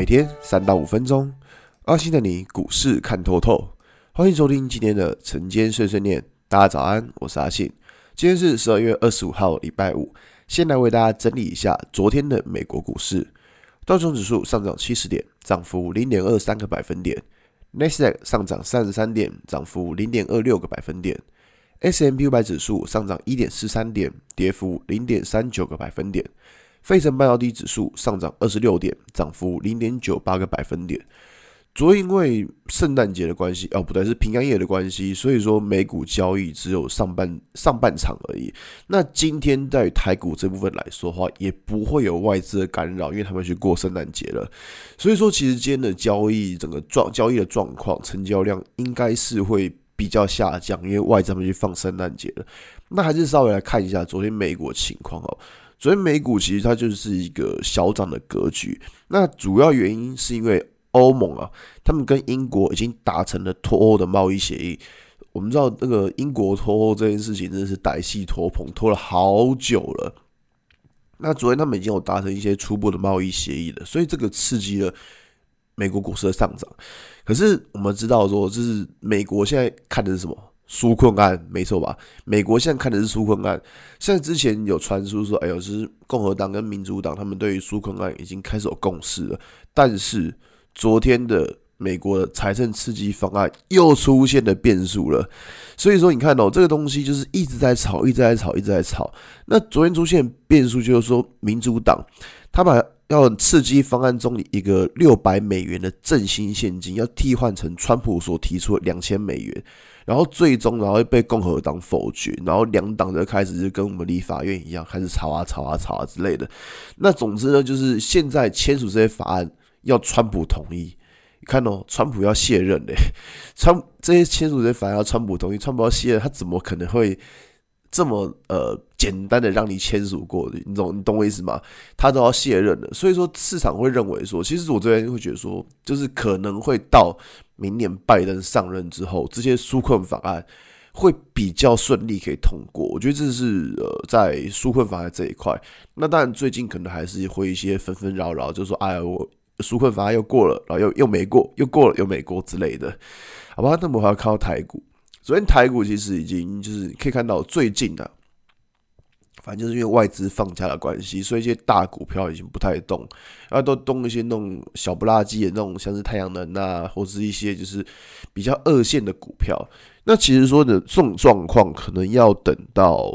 每天三到五分钟，阿信的你股市看透透。欢迎收听今天的晨间碎碎念。大家早安，我是阿信。今天是十二月二十五号，礼拜五。先来为大家整理一下昨天的美国股市。道琼指数上涨七十点，涨幅零点二三个百分点。纳斯达克上涨三十三点，涨幅零点二六个百分点。S M P 五百指数上涨一点四三点，跌幅零点三九个百分点。费城半导体指数上涨二十六点，涨幅零点九八个百分点。昨天因为圣诞节的关系，哦不对，是平安夜的关系，所以说美股交易只有上半上半场而已。那今天在台股这部分来说的话，也不会有外资的干扰，因为他们去过圣诞节了。所以说，其实今天的交易整个状交易的状况，成交量应该是会。比较下降，因为外资他们去放圣诞节了。那还是稍微来看一下昨天美股情况哦。昨天美股其实它就是一个小涨的格局。那主要原因是因为欧盟啊，他们跟英国已经达成了脱欧的贸易协议。我们知道那个英国脱欧这件事情真的是歹戏拖棚，拖了好久了。那昨天他们已经有达成一些初步的贸易协议了，所以这个刺激了。美国股市的上涨，可是我们知道说，就是美国现在看的是什么纾困案，没错吧？美国现在看的是纾困案。现在之前有传出说，哎呦，是共和党跟民主党他们对于纾困案已经开始有共识了。但是昨天的美国的财政刺激方案又出现了变数了。所以说，你看哦，这个东西就是一直在吵，一直在吵，一直在吵。那昨天出现变数，就是说民主党他把。要刺激方案中一个六百美元的振兴现金，要替换成川普所提出的两千美元，然后最终然后被共和党否决，然后两党就开始就跟我们立法院一样，开始吵啊吵啊吵啊之类的。那总之呢，就是现在签署这些法案要川普同意。你看哦，川普要卸任嘞，川这些签署这些法案要川普同意，川普要卸任，他怎么可能会？这么呃简单的让你签署过的，你懂你懂我意思吗？他都要卸任了，所以说市场会认为说，其实我这边会觉得说，就是可能会到明年拜登上任之后，这些纾困法案会比较顺利可以通过。我觉得这是呃在纾困法案这一块。那当然最近可能还是会一些纷纷扰扰，就是说哎呀我纾困法案又过了，然后又又没过，又过了又没过之类的，好吧？那么还要看到台股。昨天台股其实已经就是可以看到最近的，反正就是因为外资放假的关系，所以一些大股票已经不太动，然后都动一些那种小不拉几的那种，像是太阳能啊，或是一些就是比较二线的股票。那其实说的这种状况，可能要等到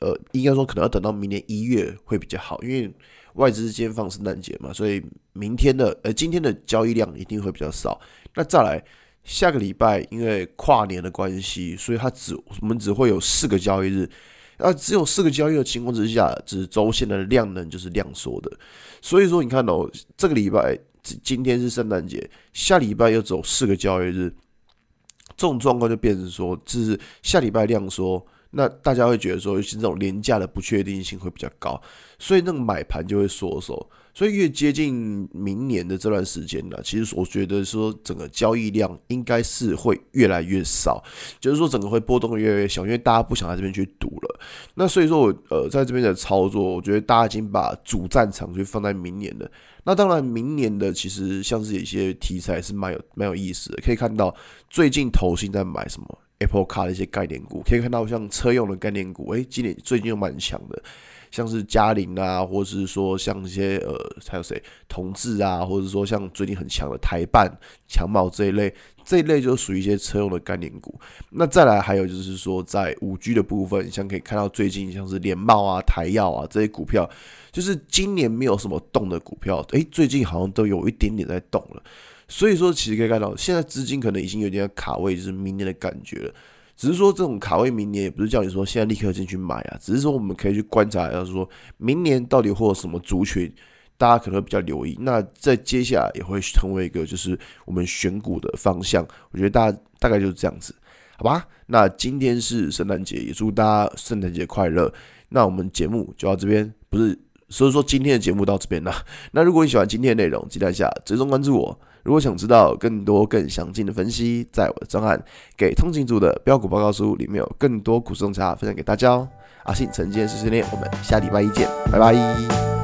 呃，应该说可能要等到明年一月会比较好，因为外资今天放圣诞节嘛，所以明天的呃今天的交易量一定会比较少。那再来。下个礼拜因为跨年的关系，所以它只我们只会有四个交易日，那，只有四个交易的情况之下，只是周线的量能就是量缩的，所以说你看哦，这个礼拜今天是圣诞节，下礼拜又走四个交易日，这种状况就变成说，就是下礼拜量缩，那大家会觉得说，尤其这种廉价的不确定性会比较高，所以那个买盘就会缩手。所以越接近明年的这段时间呢，其实我觉得说整个交易量应该是会越来越少，就是说整个会波动越来越小，因为大家不想在这边去赌了。那所以说我呃在这边的操作，我觉得大家已经把主战场就放在明年的。那当然，明年的其实像是一些题材是蛮有蛮有意思的，可以看到最近投信在买什么 Apple Car 的一些概念股，可以看到像车用的概念股，诶，今年最近又蛮强的。像是嘉陵啊，或者是说像一些呃，还有谁同志啊，或者说像最近很强的台办、强茂这一类，这一类就属于一些车用的概念股。那再来还有就是说，在五 G 的部分，像可以看到最近像是联茂啊、台药啊这些股票，就是今年没有什么动的股票，诶，最近好像都有一点点在动了。所以说，其实可以看到，现在资金可能已经有点卡位，就是明年的感觉了。只是说这种卡位明年也不是叫你说现在立刻进去买啊，只是说我们可以去观察，要是说明年到底会有什么族群，大家可能会比较留意。那在接下来也会成为一个就是我们选股的方向。我觉得大家大概就是这样子，好吧？那今天是圣诞节，也祝大家圣诞节快乐。那我们节目就到这边，不是，所以说今天的节目到这边了。那如果你喜欢今天的内容，记得一下追踪关注我。如果想知道更多更详尽的分析，在我的专案《给通勤族的标股报告书》里面有更多股市洞察分享给大家哦。阿信晨间碎碎念，我们下礼拜一见，拜拜。